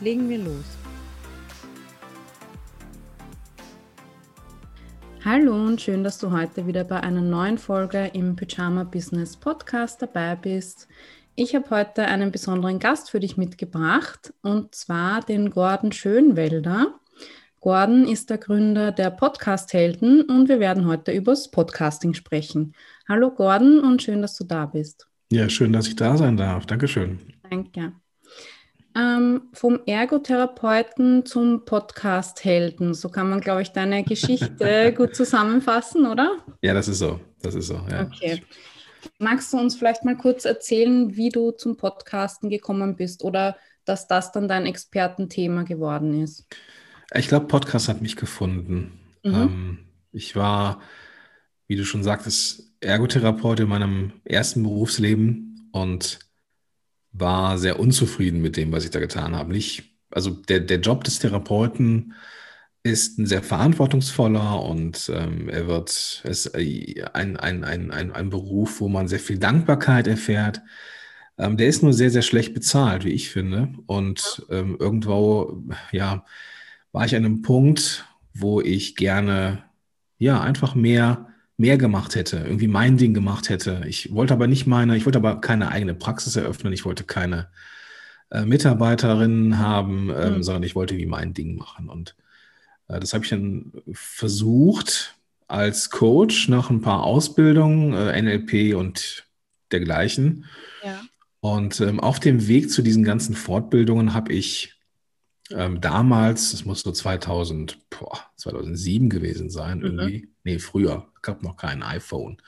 Legen wir los. Hallo und schön, dass du heute wieder bei einer neuen Folge im Pyjama Business Podcast dabei bist. Ich habe heute einen besonderen Gast für dich mitgebracht und zwar den Gordon Schönwelder. Gordon ist der Gründer der Podcast Helden und wir werden heute übers Podcasting sprechen. Hallo Gordon und schön, dass du da bist. Ja, schön, dass ich da sein darf. Dankeschön. Danke. Ähm, vom Ergotherapeuten zum Podcast-Helden. So kann man, glaube ich, deine Geschichte gut zusammenfassen, oder? Ja, das ist so. Das ist so, ja. Okay. Magst du uns vielleicht mal kurz erzählen, wie du zum Podcasten gekommen bist oder dass das dann dein Expertenthema geworden ist? Ich glaube, Podcast hat mich gefunden. Mhm. Ähm, ich war, wie du schon sagtest, Ergotherapeut in meinem ersten Berufsleben und war sehr unzufrieden mit dem, was ich da getan habe. Nicht, also der, der Job des Therapeuten ist ein sehr verantwortungsvoller und ähm, er wird es äh, ein, ein, ein, ein, ein Beruf, wo man sehr viel Dankbarkeit erfährt. Ähm, der ist nur sehr, sehr schlecht bezahlt, wie ich finde. Und ähm, irgendwo, ja, war ich an einem Punkt, wo ich gerne ja einfach mehr mehr gemacht hätte, irgendwie mein Ding gemacht hätte. Ich wollte aber nicht meine, ich wollte aber keine eigene Praxis eröffnen, ich wollte keine äh, Mitarbeiterinnen haben, ähm, mhm. sondern ich wollte wie mein Ding machen. Und äh, das habe ich dann versucht als Coach nach ein paar Ausbildungen, äh, NLP und dergleichen. Ja. Und ähm, auf dem Weg zu diesen ganzen Fortbildungen habe ich ähm, damals, das muss so 2000, boah, 2007 gewesen sein, mhm. irgendwie. Nee, früher, gab noch kein iPhone.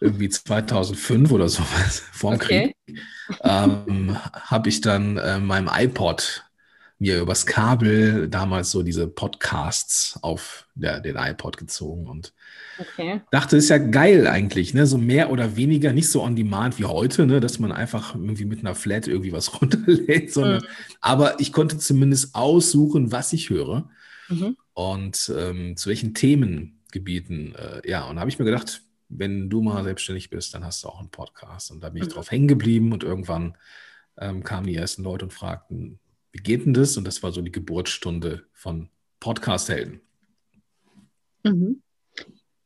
irgendwie 2005 oder sowas, vorm okay. Krieg, ähm, habe ich dann äh, meinem iPod mir übers Kabel damals so diese Podcasts auf der, den iPod gezogen und okay. dachte, ist ja geil eigentlich, ne? So mehr oder weniger, nicht so on demand wie heute, ne? dass man einfach irgendwie mit einer Flat irgendwie was runterlädt, sondern mhm. aber ich konnte zumindest aussuchen, was ich höre mhm. und ähm, zu welchen Themengebieten. Äh, ja, und da habe ich mir gedacht, wenn du mal selbstständig bist, dann hast du auch einen Podcast. Und da bin ich mhm. drauf hängen geblieben und irgendwann ähm, kamen die ersten Leute und fragten, wie geht denn das? Und das war so die Geburtsstunde von Podcast-Helden. Mhm.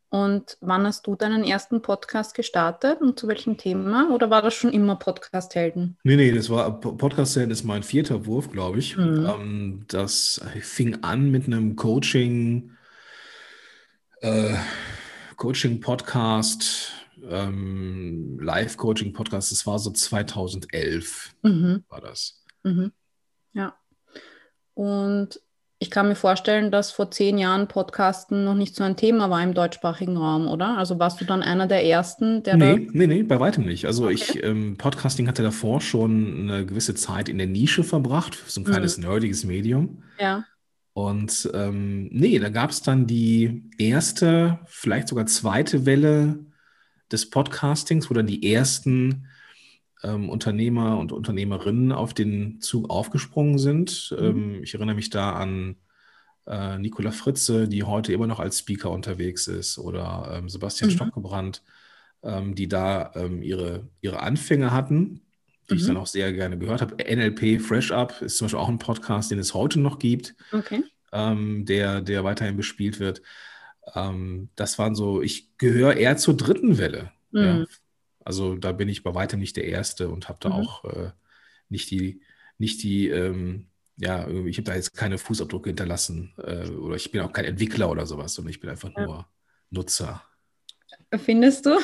Und wann hast du deinen ersten Podcast gestartet und zu welchem Thema? Oder war das schon immer Podcast-Helden? Nee, nee, das war Podcast-Helden ist mein vierter Wurf, glaube ich. Mhm. Ähm, das fing an mit einem Coaching, äh, Coaching-Podcast, ähm, Live-Coaching-Podcast. Das war so 2011 mhm. war das. Mhm. Ja. Und ich kann mir vorstellen, dass vor zehn Jahren Podcasten noch nicht so ein Thema war im deutschsprachigen Raum, oder? Also warst du dann einer der ersten, der nee, da Nee, nee, bei weitem nicht. Also okay. ich, ähm, Podcasting hatte davor schon eine gewisse Zeit in der Nische verbracht, so ein kleines mhm. nerdiges Medium. Ja. Und ähm, nee, da gab es dann die erste, vielleicht sogar zweite Welle des Podcastings, wo dann die ersten ähm, Unternehmer und Unternehmerinnen auf den Zug aufgesprungen sind. Mhm. Ähm, ich erinnere mich da an äh, Nicola Fritze, die heute immer noch als Speaker unterwegs ist, oder ähm, Sebastian mhm. Stockebrand, ähm, die da ähm, ihre, ihre Anfänge hatten, die mhm. ich dann auch sehr gerne gehört habe. NLP Fresh Up ist zum Beispiel auch ein Podcast, den es heute noch gibt, okay. Ähm, der, der weiterhin bespielt wird. das waren so, ich gehöre eher zur dritten Welle. Ja, mhm. Also da bin ich bei weitem nicht der Erste und habe da mhm. auch äh, nicht die, nicht die, ähm, ja, ich habe da jetzt keine Fußabdrücke hinterlassen äh, oder ich bin auch kein Entwickler oder sowas, sondern ich bin einfach ja. nur Nutzer. Findest du?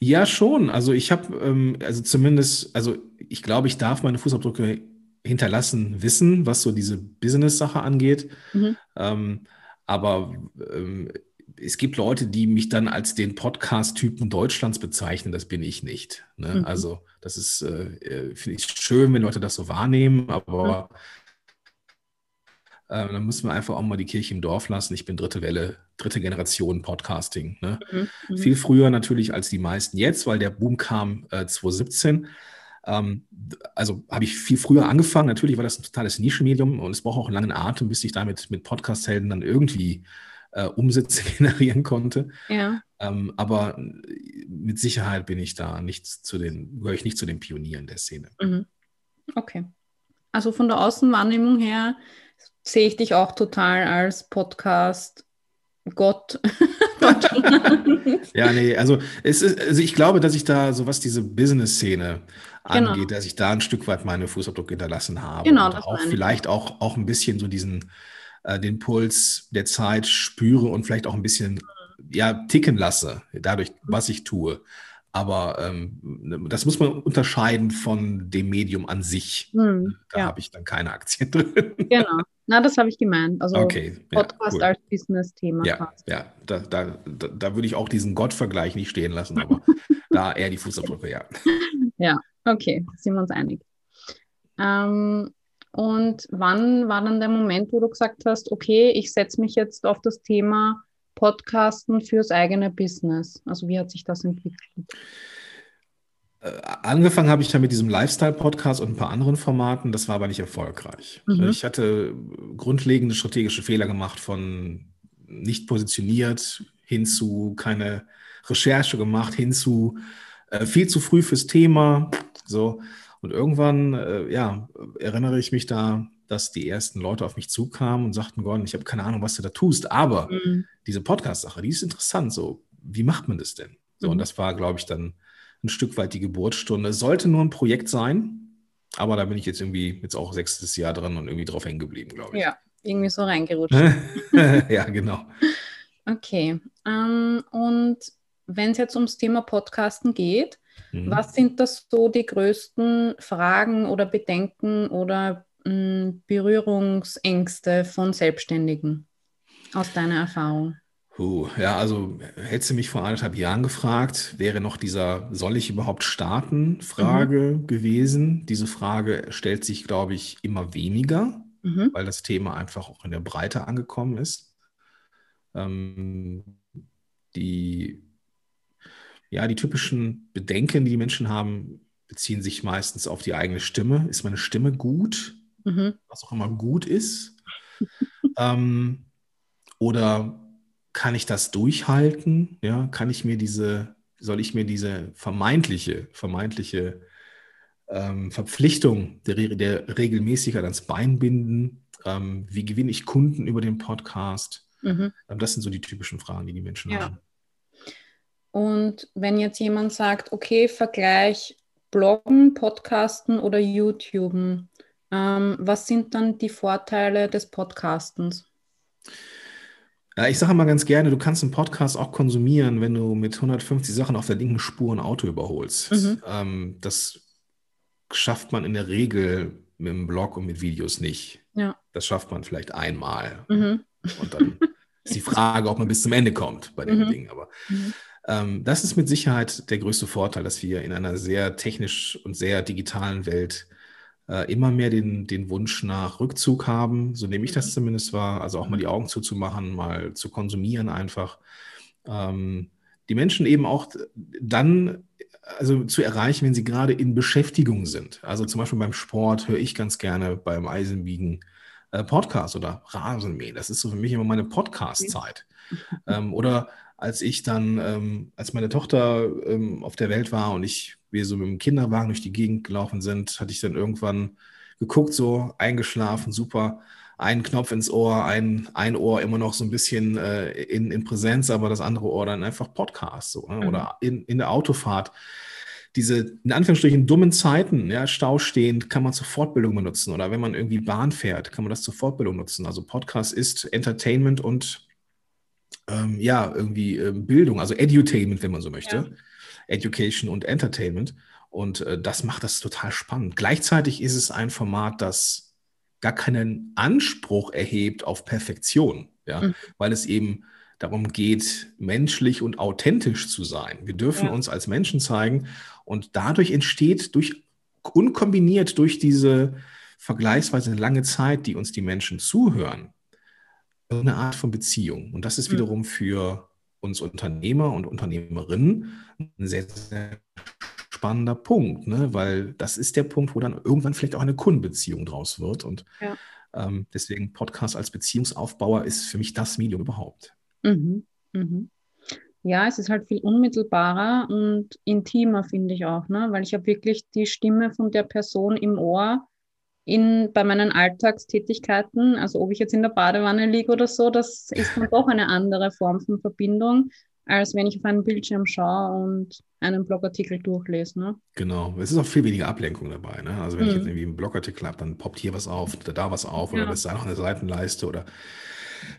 ja, schon. Also ich habe, ähm, also zumindest, also ich glaube, ich darf meine Fußabdrücke hinterlassen, wissen, was so diese Business-Sache angeht. Mhm. Ähm, aber ähm, es gibt Leute, die mich dann als den Podcast-Typen Deutschlands bezeichnen. Das bin ich nicht. Ne? Mhm. Also das ist, äh, äh finde ich schön, wenn Leute das so wahrnehmen, aber Äh, dann müssen wir einfach auch mal die Kirche im Dorf lassen. Ich bin dritte Welle, dritte Generation Podcasting. Ne? Mhm, mhm. Viel früher natürlich als die meisten jetzt, weil der Boom kam äh, 2017. Ähm, also habe ich viel früher angefangen. Natürlich war das ein totales Nischenmedium und es braucht auch einen langen Atem, bis ich damit mit Podcast-Helden dann irgendwie äh, Umsätze generieren konnte. Ja. Ähm, aber mit Sicherheit bin ich da nicht zu den, gehöre ich nicht zu den Pionieren der Szene. Mhm. Okay. Also von der Außenwahrnehmung her sehe ich dich auch total als Podcast Gott. ja, nee, also es ist, also ich glaube, dass ich da, so was diese Business-Szene genau. angeht, dass ich da ein Stück weit meine Fußabdruck hinterlassen habe. Genau, und auch vielleicht auch, auch ein bisschen so diesen äh, den Puls der Zeit spüre und vielleicht auch ein bisschen ja, ticken lasse, dadurch, was ich tue. Aber ähm, das muss man unterscheiden von dem Medium an sich. Hm, da ja. habe ich dann keine Aktien drin. Genau. Na, das habe ich gemeint. Also okay, Podcast ja, cool. als Business-Thema. Ja, ja da, da, da, da, würde ich auch diesen Gott-Vergleich nicht stehen lassen, aber da eher die Fußabdrücke, ja. Ja, okay, sind wir uns einig. Ähm, und wann war dann der Moment, wo du gesagt hast, okay, ich setze mich jetzt auf das Thema Podcasten fürs eigene Business? Also wie hat sich das entwickelt? Äh, angefangen habe ich ja mit diesem Lifestyle-Podcast und ein paar anderen Formaten, das war aber nicht erfolgreich. Mhm. Ich hatte grundlegende strategische Fehler gemacht von nicht positioniert hin zu keine Recherche gemacht, hin zu äh, viel zu früh fürs Thema. So. Und irgendwann, äh, ja, erinnere ich mich da, dass die ersten Leute auf mich zukamen und sagten, Gordon, ich habe keine Ahnung, was du da tust, aber mhm. diese Podcast-Sache, die ist interessant. So, wie macht man das denn? So, mhm. und das war, glaube ich, dann ein Stück weit die Geburtsstunde. Es sollte nur ein Projekt sein, aber da bin ich jetzt irgendwie jetzt auch sechstes Jahr dran und irgendwie drauf hängen geblieben, glaube ich. Ja, irgendwie so reingerutscht. ja, genau. Okay. Ähm, und wenn es jetzt ums Thema Podcasten geht, mhm. was sind das so die größten Fragen oder Bedenken oder mh, hm, Berührungsängste von Selbstständigen aus deiner Erfahrung? Puh, ja, also hättest du mich vor anderthalb Jahren gefragt, wäre noch dieser Soll ich überhaupt starten? Frage mhm. gewesen. Diese Frage stellt sich, glaube ich, immer weniger, mhm. weil das Thema einfach auch in der Breite angekommen ist. Ähm, die, ja, die typischen Bedenken, die die Menschen haben, beziehen sich meistens auf die eigene Stimme. Ist meine Stimme gut? Mhm. Was auch immer gut ist. ähm, oder kann ich das durchhalten? Ja, kann ich mir diese, soll ich mir diese vermeintliche, vermeintliche ähm, Verpflichtung der, der Regelmäßigkeit ans Bein binden? Ähm, wie gewinne ich Kunden über den Podcast? Mhm. Ähm, das sind so die typischen Fragen, die die Menschen ja. haben. Und wenn jetzt jemand sagt, okay, Vergleich Bloggen, Podcasten oder YouTuben, ähm, was sind dann die Vorteile des Podcastens? Ich sage mal ganz gerne, du kannst einen Podcast auch konsumieren, wenn du mit 150 Sachen auf der linken Spur ein Auto überholst. Mhm. Ähm, das schafft man in der Regel mit einem Blog und mit Videos nicht. Ja. Das schafft man vielleicht einmal. Mhm. Und dann ist die Frage, ob man bis zum Ende kommt bei den mhm. Dingen. Aber mhm. Das ist mit Sicherheit der größte Vorteil, dass wir in einer sehr technisch und sehr digitalen Welt äh, immer mehr den, den Wunsch nach Rückzug haben. So nehme ich das mhm. zumindest wahr. Also auch mal die Augen zuzumachen, mal zu konsumieren einfach. Ähm, die Menschen eben auch dann also zu erreichen, wenn sie gerade in Beschäftigung sind. Also zum Beispiel beim Sport höre ich ganz gerne beim Eisenwiegen äh, Podcast oder Rasenmähen. Das ist so für mich immer meine Podcast-Zeit. Ähm, oder als ich dann, ähm, als meine Tochter ähm, auf der Welt war und ich wir so mit dem Kinderwagen durch die Gegend gelaufen sind, hatte ich dann irgendwann geguckt, so eingeschlafen, super, ein Knopf ins Ohr, ein, ein Ohr immer noch so ein bisschen äh, in, in Präsenz, aber das andere Ohr dann einfach Podcast so, ne? Mhm. oder in, in der Autofahrt. Diese in Anführungsstrichen dummen Zeiten, ja, Stau stehend, kann man zur Fortbildung benutzen oder wenn man irgendwie Bahn fährt, kann man das zur Fortbildung nutzen. Also Podcast ist Entertainment und ähm, ja, irgendwie äh, Bildung, also Edutainment, wenn man so möchte. Ja. Education und Entertainment. Und äh, das macht das total spannend. Gleichzeitig ist es ein Format, das gar keinen Anspruch erhebt auf Perfektion, ja, mhm. weil es eben darum geht, menschlich und authentisch zu sein. Wir dürfen ja. uns als Menschen zeigen und dadurch entsteht durch unkombiniert durch diese vergleichsweise lange Zeit, die uns die Menschen zuhören, eine Art von Beziehung. Und das ist mhm. wiederum für uns Unternehmer und Unternehmerinnen ein sehr, sehr spannender Punkt, ne? weil das ist der Punkt, wo dann irgendwann vielleicht auch eine Kundenbeziehung draus wird. Und ja. ähm, deswegen Podcast als Beziehungsaufbauer ist für mich das Medium überhaupt. Mhm. Mhm. Ja, es ist halt viel unmittelbarer und intimer, finde ich auch, ne? weil ich habe wirklich die Stimme von der Person im Ohr in, bei meinen Alltagstätigkeiten. Also ob ich jetzt in der Badewanne liege oder so, das ist dann doch eine andere Form von Verbindung, als wenn ich auf einen Bildschirm schaue und einen Blogartikel durchlese. Ne? Genau, es ist auch viel weniger Ablenkung dabei. Ne? Also wenn mhm. ich jetzt irgendwie einen Blogartikel habe, dann poppt hier was auf, da was auf ja. oder das ist da noch eine Seitenleiste oder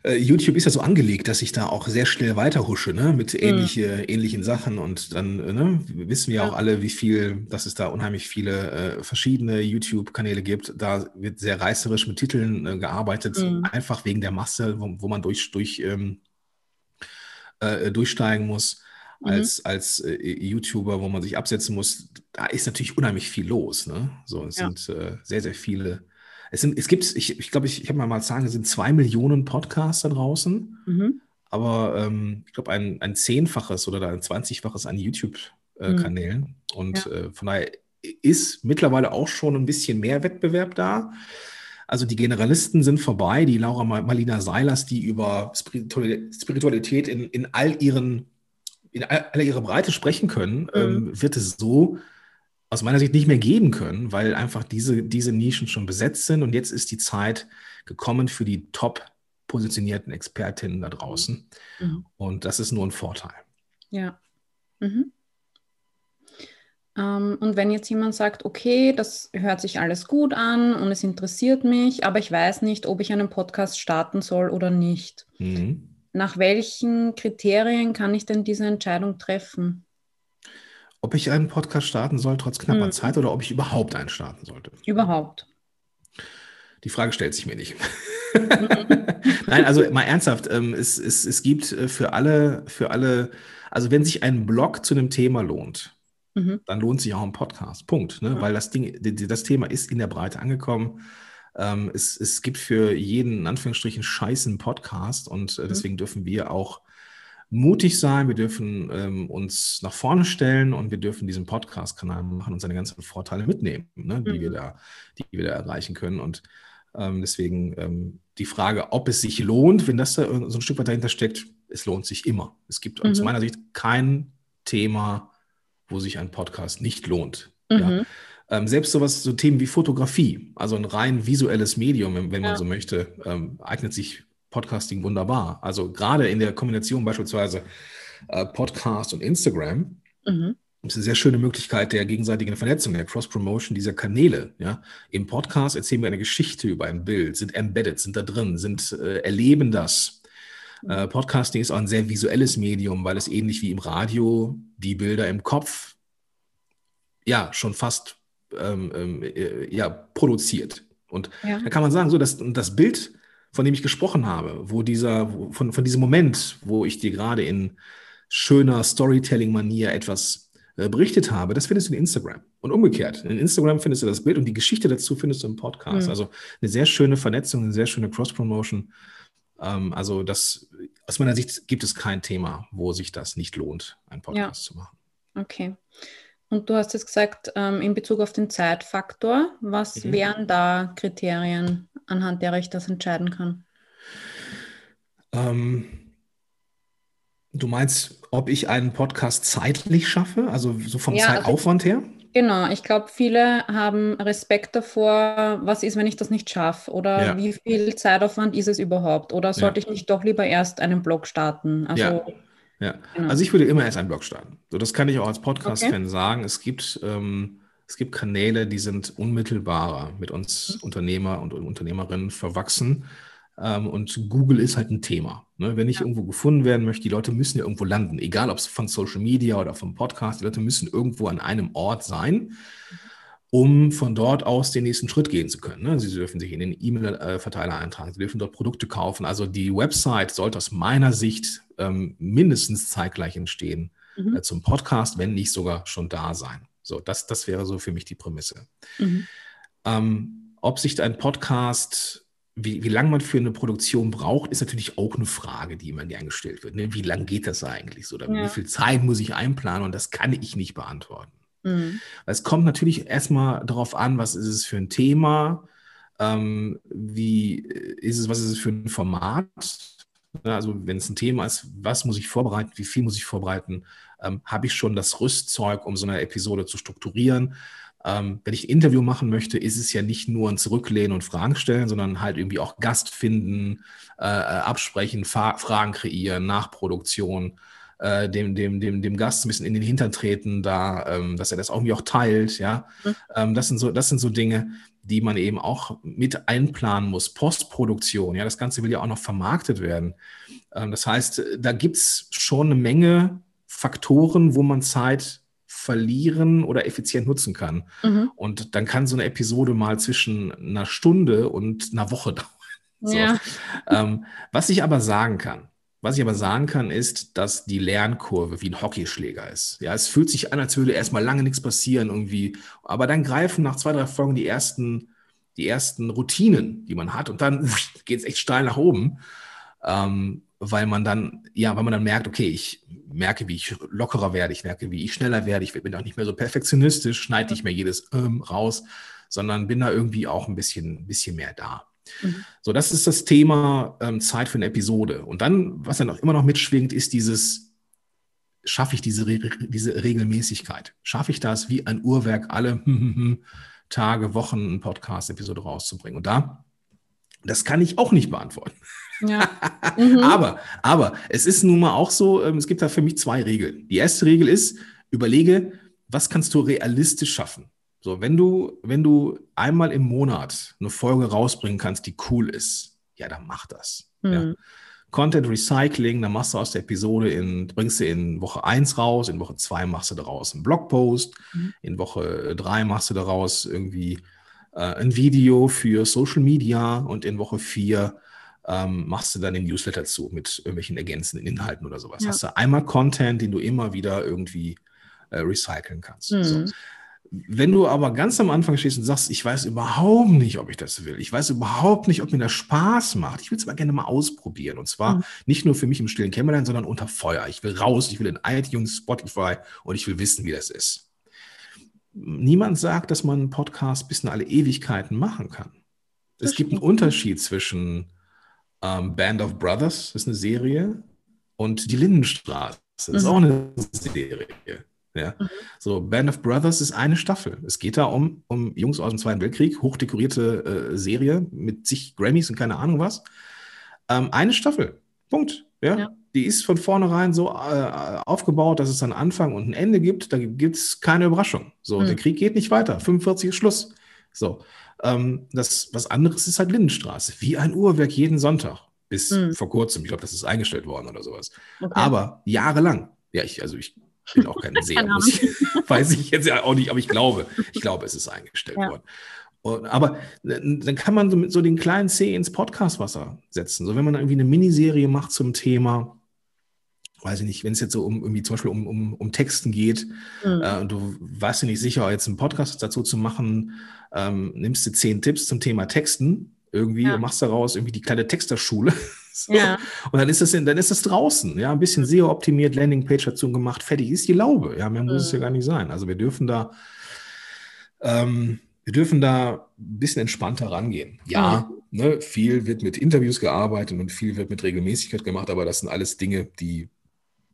äh, YouTube ist ja so angelegt, dass ich da auch sehr schnell weiterhusche, ne, mit ähnliche, mhm. ähnlichen Sachen. Und dann äh, ne, wissen wir ja auch alle, wie viel, dass es da unheimlich viele äh, verschiedene YouTube-Kanäle gibt. Da wird sehr reißerisch mit Titeln äh, gearbeitet, mhm. einfach wegen der Masse, wo, wo man durch, durch ähm, äh, durchsteigen muss. Mhm. Als, als äh, YouTuber, wo man sich absetzen muss, da ist natürlich unheimlich viel los. Ne? So, es ja. sind sehr, sehr viele es, sind, es gibt, ich, ich glaube, ich, ich habe mal mal sagen, es sind zwei Millionen Podcasts da draußen. Mhm. Aber ähm, ich glaube, ein, ein Zehnfaches oder ein Zwanzigfaches an YouTube-Kanälen. Mhm. Und ja. äh, von daher ist mittlerweile auch schon ein bisschen mehr Wettbewerb da. Also die Generalisten sind vorbei, die Laura Malina Seilers, die über Spiritualität in, in all ihren in aller ihrer Breite sprechen können, mhm. ähm, wird es so aus meiner Sicht nicht mehr geben können, weil einfach diese, diese Nischen schon besetzt sind und jetzt ist die Zeit gekommen für die top positionierten Expertinnen da draußen. Mhm. Und das ist nur ein Vorteil. Ja. Mhm. Ähm, und wenn jetzt jemand sagt, okay, das hört sich alles gut an und es interessiert mich, aber ich weiß nicht, ob ich einen Podcast starten soll oder nicht. Mhm. Nach welchen Kriterien kann ich denn diese Entscheidung treffen? Ob ich einen Podcast starten soll, trotz knapper hm. Zeit, oder ob ich überhaupt einen starten sollte. Überhaupt. Die Frage stellt sich mir nicht. Nein, also mal ernsthaft, ähm, es, es, es gibt äh, für alle, für alle, also wenn sich ein Blog zu einem Thema lohnt, mhm. dann lohnt sich auch ein Podcast. Punkt. Ne? Mhm. Weil das Ding, das Thema ist in der Breite angekommen. Ähm, es, es gibt für jeden, in Anführungsstrichen, scheißen Podcast und äh, mhm. deswegen mhm. dürfen wir auch mutig sein, wir dürfen ähm, uns nach vorne stellen und wir dürfen diesen Podcast-Kanal machen und seine ganzen Vorteile mitnehmen, ne, die, mhm. wir da, die wir da erreichen können. Und ähm, deswegen ähm, die Frage, ob es sich lohnt, wenn das da so ein Stück weit dahinter steckt, es lohnt sich immer. Es gibt mhm. aus meiner Sicht kein Thema, wo sich ein Podcast nicht lohnt. Mhm. Ja. Ähm, selbst sowas, so Themen wie Fotografie, also ein rein visuelles Medium, wenn, wenn ja. man so möchte, ähm, eignet sich Podcasting wunderbar. Also gerade in der Kombination beispielsweise äh, Podcast und Instagram mhm. ist eine sehr schöne Möglichkeit der gegenseitigen Vernetzung, der Cross-Promotion dieser Kanäle. Ja? Im Podcast erzählen wir eine Geschichte über ein Bild, sind embedded, sind da drin, sind, äh, erleben das. Mhm. Äh, Podcasting ist auch ein sehr visuelles Medium, weil es ähnlich wie im Radio die Bilder im Kopf ja schon fast ähm, ähm äh, ja, produziert. Und ja. da kann man sagen, so, dass das Bild von dem ich gesprochen habe, wo dieser, von, von diesem Moment, wo ich dir gerade in schöner Storytelling-Manier etwas äh, berichtet habe, das findest du in Instagram. Und umgekehrt. In Instagram findest du das Bild und die Geschichte dazu findest du im Podcast. Mhm. Also eine sehr schöne Vernetzung, eine sehr schöne Cross-Promotion. Ähm, also das, aus meiner Sicht gibt es kein Thema, wo sich das nicht lohnt, einen Podcast ja. zu machen. Okay. Und du hast jetzt gesagt, ähm, in Bezug auf den Zeitfaktor, was mhm. wären da Kriterien, anhand derer ich das entscheiden kann? Ähm, du meinst, ob ich einen Podcast zeitlich schaffe, also so vom ja, also Zeitaufwand also, her? Genau, ich glaube, viele haben Respekt davor, was ist, wenn ich das nicht schaffe oder ja. wie viel Zeitaufwand ist es überhaupt oder sollte ja. ich nicht doch lieber erst einen Blog starten? Also ja. Genau. also ich würde immer erst einen Blog starten. So, das kann ich auch als Podcast-Fan okay. sagen. Es gibt, ähm, es gibt Kanäle, die sind unmittelbarer mit uns mhm. Unternehmer und Unternehmerinnen verwachsen. Ähm, und Google ist halt ein Thema. Ne? Wenn ich ja. irgendwo gefunden werden möchte, die Leute müssen ja irgendwo landen. Egal, ob es von Social Media oder vom Podcast, die Leute müssen irgendwo an einem Ort sein. Um von dort aus den nächsten Schritt gehen zu können. Ne? Sie dürfen sich in den E-Mail-Verteiler eintragen, Sie dürfen dort Produkte kaufen. Also die Website sollte aus meiner Sicht ähm, mindestens zeitgleich entstehen mhm. äh, zum Podcast, wenn nicht sogar schon da sein. So, das, das wäre so für mich die Prämisse. Mhm. Ähm, ob sich ein Podcast, wie, wie lange man für eine Produktion braucht, ist natürlich auch eine Frage, die immer gern gestellt wird. Ne? Wie lange geht das eigentlich so? Oder ja. wie viel Zeit muss ich einplanen? Und das kann ich nicht beantworten. Mhm. Es kommt natürlich erstmal darauf an, was ist es für ein Thema, ähm, wie ist es, was ist es für ein Format? Also wenn es ein Thema ist, was muss ich vorbereiten, wie viel muss ich vorbereiten, ähm, habe ich schon das Rüstzeug, um so eine Episode zu strukturieren. Ähm, wenn ich ein Interview machen möchte, ist es ja nicht nur ein Zurücklehnen und Fragen stellen, sondern halt irgendwie auch Gast finden, äh, äh absprechen, Fa Fragen kreieren, Nachproduktion, äh, dem, dem, dem, dem Gast ein bisschen in den Hintern treten, da, ähm, dass er das irgendwie auch teilt, ja. Mhm. Ähm, das, sind so, das sind so Dinge, die man eben auch mit einplanen muss. Postproduktion, ja, das Ganze will ja auch noch vermarktet werden. Ähm, das heißt, da gibt es schon eine Menge Faktoren, wo man Zeit verlieren oder effizient nutzen kann. Mhm. Und dann kann so eine Episode mal zwischen einer Stunde und einer Woche dauern. So. Ja. Ähm, was ich aber sagen kann, was ich aber sagen kann, ist, dass die Lernkurve wie ein Hockeyschläger ist. Ja, es fühlt sich an, als würde erstmal lange nichts passieren irgendwie. Aber dann greifen nach zwei, drei Folgen die ersten, die ersten Routinen, die man hat. Und dann geht es echt steil nach oben. Ähm, weil man dann, ja, weil man dann merkt, okay, ich merke, wie ich lockerer werde, ich merke, wie ich schneller werde, ich bin auch nicht mehr so perfektionistisch, schneide nicht mehr jedes ähm, raus, sondern bin da irgendwie auch ein bisschen, bisschen mehr da. Mhm. So, das ist das Thema ähm, Zeit für eine Episode. Und dann, was dann auch immer noch mitschwingt, ist dieses, schaffe ich diese, diese Regelmäßigkeit? Schaffe ich das, wie ein Uhrwerk, alle Tage, Wochen eine Podcast-Episode rauszubringen? Und da, das kann ich auch nicht beantworten. Ja. Mhm. aber, aber es ist nun mal auch so, ähm, es gibt da für mich zwei Regeln. Die erste Regel ist, überlege, was kannst du realistisch schaffen? So, wenn du, wenn du einmal im Monat eine Folge rausbringen kannst, die cool ist, ja, dann mach das. Mhm. Ja. Content Recycling, dann machst du aus der Episode in, bringst du in Woche 1 raus, in Woche 2 machst du daraus einen Blogpost, mhm. in Woche 3 machst du daraus irgendwie äh, ein Video für Social Media und in Woche 4 ähm, machst du dann den Newsletter zu mit irgendwelchen ergänzenden Inhalten oder sowas. Ja. Hast du einmal Content, den du immer wieder irgendwie äh, recyceln kannst. Mhm. So. Wenn du aber ganz am Anfang stehst und sagst, ich weiß überhaupt nicht, ob ich das will, ich weiß überhaupt nicht, ob mir das Spaß macht, ich will es aber gerne mal ausprobieren. Und zwar mhm. nicht nur für mich im stillen Kämmerlein, sondern unter Feuer. Ich will raus, ich will in iTunes, Spotify und ich will wissen, wie das ist. Niemand sagt, dass man einen Podcast bis in alle Ewigkeiten machen kann. Es gibt einen Unterschied zwischen ähm, Band of Brothers, das ist eine Serie, und Die Lindenstraße, das ist mhm. auch eine Serie. Ja. Mhm. So, Band of Brothers ist eine Staffel. Es geht da um, um Jungs aus dem Zweiten Weltkrieg, hochdekorierte äh, Serie mit zig Grammys und keine Ahnung was. Ähm, eine Staffel. Punkt. Ja? ja. Die ist von vornherein so äh, aufgebaut, dass es einen Anfang und ein Ende gibt. Da gibt es keine Überraschung. So, mhm. der Krieg geht nicht weiter. 45 ist Schluss. So. Ähm, das, was anderes ist halt Lindenstraße. Wie ein Uhrwerk jeden Sonntag. Bis mhm. vor kurzem. Ich glaube, das ist eingestellt worden oder sowas. Okay. Aber jahrelang. Ja, ich, also ich bin auch kein Seher. ich, weiß ich jetzt ja auch nicht, aber ich glaube, ich glaube, es ist eingestellt ja. worden. Und, aber dann kann man so mit so den kleinen C ins Podcastwasser setzen. So, wenn man irgendwie eine Miniserie macht zum Thema, weiß ich nicht, wenn es jetzt so um irgendwie zum Beispiel um, um, um Texten geht mhm. äh, und du warst dir nicht sicher, jetzt einen Podcast dazu zu machen, ähm, nimmst du zehn Tipps zum Thema Texten irgendwie ja. und machst daraus irgendwie die kleine Texterschule. so. ja. Und dann ist das dann ist das draußen, ja, ein bisschen SEO optimiert, Landingpage dazu gemacht, fertig ist die Laube. Ja, mehr muss mhm. es ja gar nicht sein. Also wir dürfen da ähm, wir dürfen da ein bisschen entspannter rangehen. Ja, mhm. ne, viel wird mit Interviews gearbeitet und viel wird mit Regelmäßigkeit gemacht, aber das sind alles Dinge, die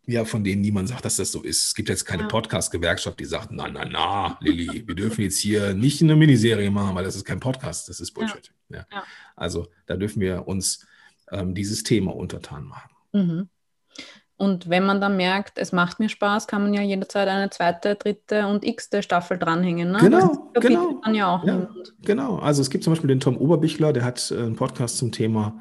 ja, von denen niemand sagt, dass das so ist. Es gibt jetzt keine ja. Podcast-Gewerkschaft, die sagt, na, na, na, Lilly, wir dürfen jetzt hier nicht eine Miniserie machen, weil das ist kein Podcast, das ist Bullshit. Ja. Ja. Also da dürfen wir uns ähm, dieses Thema untertan machen. Mhm. Und wenn man dann merkt, es macht mir Spaß, kann man ja jederzeit eine zweite, dritte und x-te Staffel dranhängen. Ne? Genau, genau. Dann ja auch ja, genau. Also es gibt zum Beispiel den Tom Oberbichler, der hat äh, einen Podcast zum Thema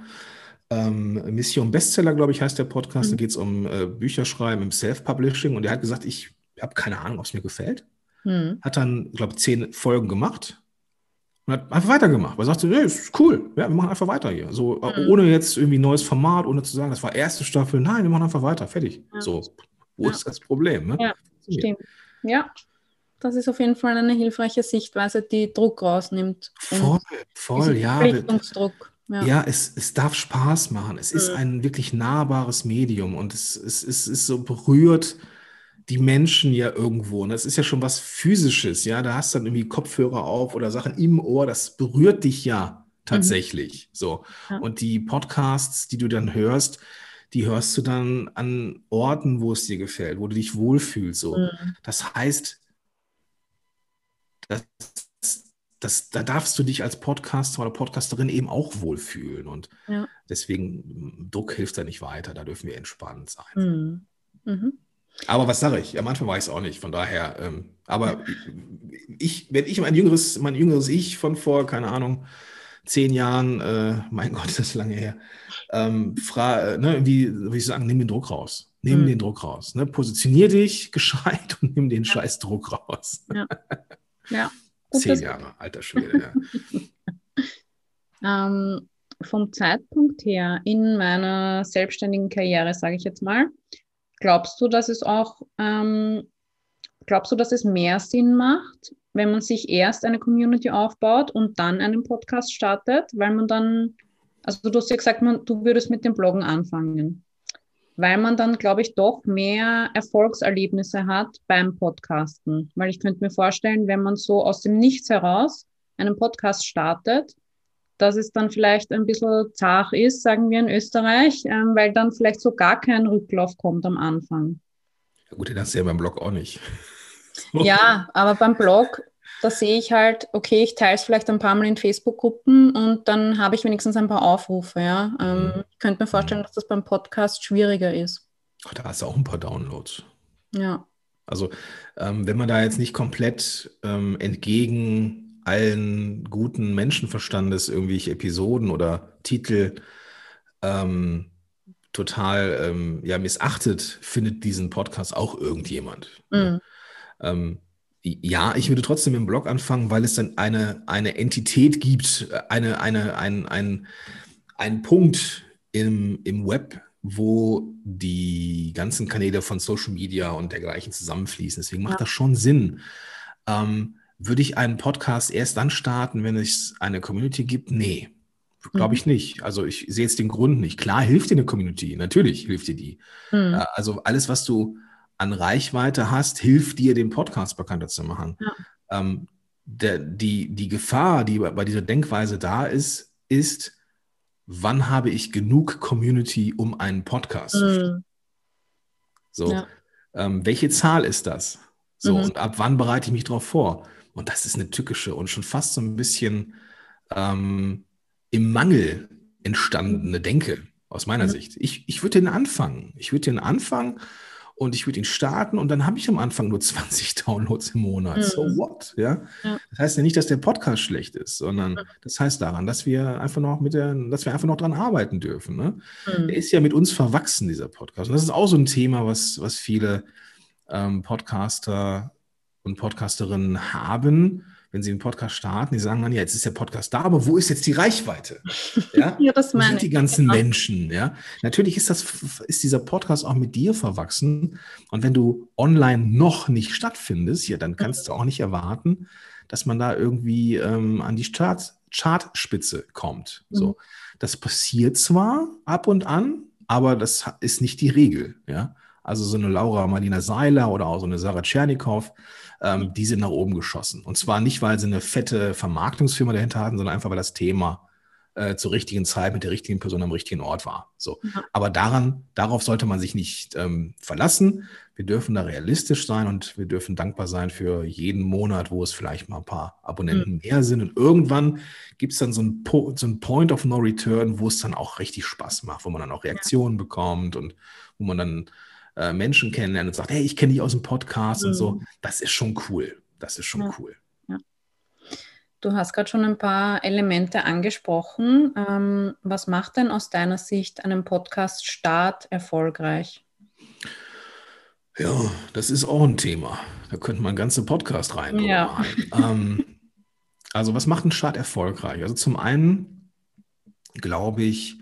ähm, Mission Bestseller, glaube ich, heißt der Podcast. Mhm. Da geht es um äh, Bücherschreiben im Self-Publishing. Und er hat gesagt, ich habe keine Ahnung, ob es mir gefällt. Mhm. Hat dann, glaube ich, zehn Folgen gemacht und hat einfach weitergemacht. Weil er sagte, nee, ist cool, ja, wir machen einfach weiter hier. So, mhm. ohne jetzt irgendwie neues Format, ohne zu sagen, das war erste Staffel. Nein, wir machen einfach weiter, fertig. Ja. So, wo ja. ist das Problem? Ne? Ja, stimmt. Ja. das ist auf jeden Fall eine hilfreiche Sichtweise, die Druck rausnimmt. Voll, voll, ja. Druck. Ja, ja es, es darf Spaß machen. Es ist ein wirklich nahbares Medium und es, es, es ist so berührt die Menschen ja irgendwo. Und das ist ja schon was Physisches, ja. Da hast du dann irgendwie Kopfhörer auf oder Sachen im Ohr, das berührt dich ja tatsächlich. Mhm. So. Ja. Und die Podcasts, die du dann hörst, die hörst du dann an Orten, wo es dir gefällt, wo du dich wohlfühlst. So. Mhm. Das heißt, das, das, da darfst du dich als Podcaster oder Podcasterin eben auch wohlfühlen. Und ja. deswegen, Druck hilft da nicht weiter. Da dürfen wir entspannt sein. Mhm. Aber was sage ich? Am Anfang war ich es auch nicht. Von daher, ähm, aber ich, wenn ich mein jüngeres, mein jüngeres Ich von vor, keine Ahnung, zehn Jahren, äh, mein Gott, das ist lange her, ähm, fra äh, ne, wie würde ich sagen, nimm den Druck raus. Nimm mhm. den Druck raus. Ne? Positionier dich gescheit und nimm den ja. scheiß Druck raus. Ja. ja. Zehn Jahre, alter Schwede. ja. ähm, vom Zeitpunkt her in meiner selbstständigen Karriere, sage ich jetzt mal, glaubst du, dass es auch, ähm, glaubst du, dass es mehr Sinn macht, wenn man sich erst eine Community aufbaut und dann einen Podcast startet, weil man dann, also du hast ja gesagt, man, du würdest mit dem Bloggen anfangen, weil man dann, glaube ich, doch mehr Erfolgserlebnisse hat beim Podcasten. Weil ich könnte mir vorstellen, wenn man so aus dem Nichts heraus einen Podcast startet, dass es dann vielleicht ein bisschen zart ist, sagen wir in Österreich, ähm, weil dann vielleicht so gar kein Rücklauf kommt am Anfang. Ja gut, den hast du ja beim Blog auch nicht. Ja, aber beim Blog, da sehe ich halt, okay, ich teile es vielleicht ein paar Mal in Facebook-Gruppen und dann habe ich wenigstens ein paar Aufrufe. Ja? Ähm, mhm. Ich könnte mir vorstellen, dass das beim Podcast schwieriger ist. Ach, da hast du auch ein paar Downloads. Ja. Also, ähm, wenn man da jetzt nicht komplett ähm, entgegen allen guten Menschenverstandes irgendwelche Episoden oder Titel ähm, total ähm, ja, missachtet, findet diesen Podcast auch irgendjemand. Mhm. Ähm, ja, ich würde trotzdem im Blog anfangen, weil es dann eine, eine Entität gibt, eine, eine, ein, ein, ein Punkt im, im Web, wo die ganzen Kanäle von Social Media und dergleichen zusammenfließen. Deswegen macht ja. das schon Sinn. Ähm, würde ich einen Podcast erst dann starten, wenn es eine Community gibt? Nee, glaube ich mhm. nicht. Also ich sehe jetzt den Grund nicht. Klar hilft dir eine Community, natürlich hilft dir die. Mhm. Also alles, was du an Reichweite hast, hilft dir, den Podcast bekannter zu machen. Ja. Ähm, der, die, die Gefahr, die bei dieser Denkweise da ist, ist, wann habe ich genug Community, um einen Podcast mhm. zu starten? So, ja. ähm, welche Zahl ist das? So, mhm. und ab wann bereite ich mich darauf vor? Und das ist eine tückische und schon fast so ein bisschen ähm, im Mangel entstandene Denke aus meiner mhm. Sicht. Ich, ich würde den anfangen. Ich würde den anfangen und ich würde ihn starten und dann habe ich am Anfang nur 20 Downloads im Monat. Mhm. So what? Ja? ja? Das heißt ja nicht, dass der Podcast schlecht ist, sondern mhm. das heißt daran, dass wir einfach noch mit der, dass wir einfach noch dran arbeiten dürfen. Ne? Mhm. Der ist ja mit uns verwachsen, dieser Podcast. Und das ist auch so ein Thema, was, was viele ähm, Podcaster und Podcasterinnen haben wenn sie einen Podcast starten, die sagen dann, ja, jetzt ist der Podcast da, aber wo ist jetzt die Reichweite? Ja, ja das meine wo sind die ganzen genau. Menschen? Ja, natürlich ist das, ist dieser Podcast auch mit dir verwachsen. Und wenn du online noch nicht stattfindest, ja, dann kannst du auch nicht erwarten, dass man da irgendwie ähm, an die Chart, Chartspitze kommt. Mhm. So, das passiert zwar ab und an, aber das ist nicht die Regel. Ja, also so eine Laura Marlina Seiler oder auch so eine Sarah Tschernikow, ähm, die sind nach oben geschossen. Und zwar nicht, weil sie eine fette Vermarktungsfirma dahinter hatten, sondern einfach, weil das Thema äh, zur richtigen Zeit mit der richtigen Person am richtigen Ort war. So. Ja. Aber daran, darauf sollte man sich nicht ähm, verlassen. Wir dürfen da realistisch sein und wir dürfen dankbar sein für jeden Monat, wo es vielleicht mal ein paar Abonnenten mhm. mehr sind. Und irgendwann gibt es dann so ein, so ein Point of No Return, wo es dann auch richtig Spaß macht, wo man dann auch Reaktionen ja. bekommt und wo man dann äh, Menschen kennenlernt und sagt, hey, ich kenne dich aus dem Podcast mhm. und so, mhm. das ist schon cool. Das ist schon ja. cool. Ja. Du hast gerade schon ein paar Elemente angesprochen. Ähm, was macht denn aus deiner Sicht einen Podcast-Start erfolgreich? Ja, das ist auch ein Thema. Da könnte man einen ganzen Podcast rein. Ja. Ähm, also, was macht einen Start erfolgreich? Also, zum einen glaube ich,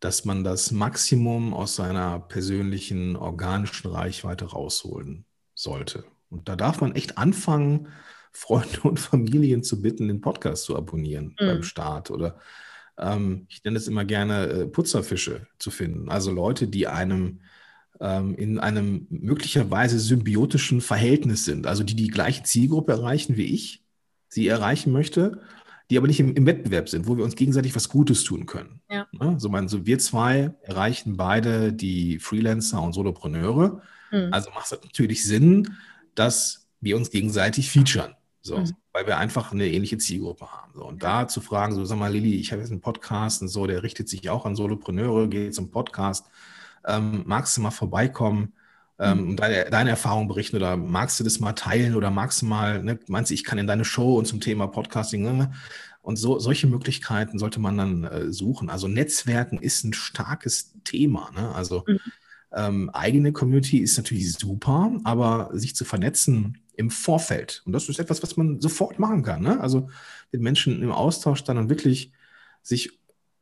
dass man das Maximum aus seiner persönlichen organischen Reichweite rausholen sollte. Und da darf man echt anfangen, Freunde und Familien zu bitten, den Podcast zu abonnieren mhm. beim Start oder ähm, ich nenne es immer gerne äh, Putzerfische zu finden. Also Leute, die einem ähm, in einem möglicherweise symbiotischen Verhältnis sind, also die die gleiche Zielgruppe erreichen wie ich sie erreichen möchte, die aber nicht im, im Wettbewerb sind, wo wir uns gegenseitig was Gutes tun können. Ja. Ne? So, mein, so wir zwei erreichen beide die Freelancer und Solopreneure. Mhm. Also macht es natürlich Sinn, dass wir uns gegenseitig featuren. So, mhm. weil wir einfach eine ähnliche Zielgruppe haben. So, und da zu fragen, so sag mal, Lilly, ich habe jetzt einen Podcast und so, der richtet sich auch an Solopreneure, geht zum Podcast. Ähm, magst du mal vorbeikommen ähm, mhm. und deine, deine Erfahrung berichten oder magst du das mal teilen oder magst du mal, ne, meinst du, ich kann in deine Show und zum Thema Podcasting, ne? Und so, solche Möglichkeiten sollte man dann äh, suchen. Also Netzwerken ist ein starkes Thema. Ne? Also mhm. ähm, eigene Community ist natürlich super, aber sich zu vernetzen im Vorfeld. Und das ist etwas, was man sofort machen kann. Ne? Also mit Menschen im Austausch dann wirklich sich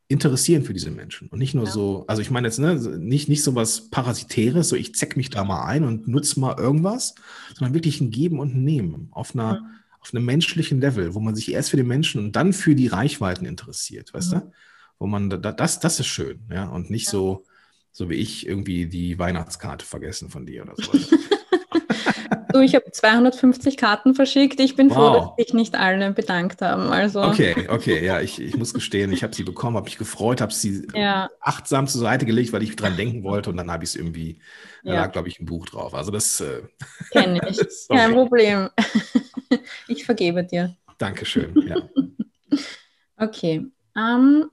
interessieren für diese Menschen und nicht nur ja. so, also ich meine jetzt ne, nicht, nicht so was Parasitäres, so ich zeck mich da mal ein und nutze mal irgendwas, sondern wirklich ein Geben und ein Nehmen auf einer, ja. auf einem menschlichen Level, wo man sich erst für den Menschen und dann für die Reichweiten interessiert, weißt mhm. du? Wo man, da, das, das ist schön, ja, und nicht ja. so, so wie ich irgendwie die Weihnachtskarte vergessen von dir oder so. Du, ich habe 250 Karten verschickt. Ich bin wow. froh, dass sich nicht alle bedankt haben. Also. Okay, okay, ja, ich, ich muss gestehen, ich habe sie bekommen, habe mich gefreut, habe sie ja. achtsam zur Seite gelegt, weil ich dran denken wollte und dann habe ich es irgendwie, da ja. lag, glaube ich, ein Buch drauf. Also das äh, kenne ich. Kein Problem. ich vergebe dir. Dankeschön, ja. Okay. Um,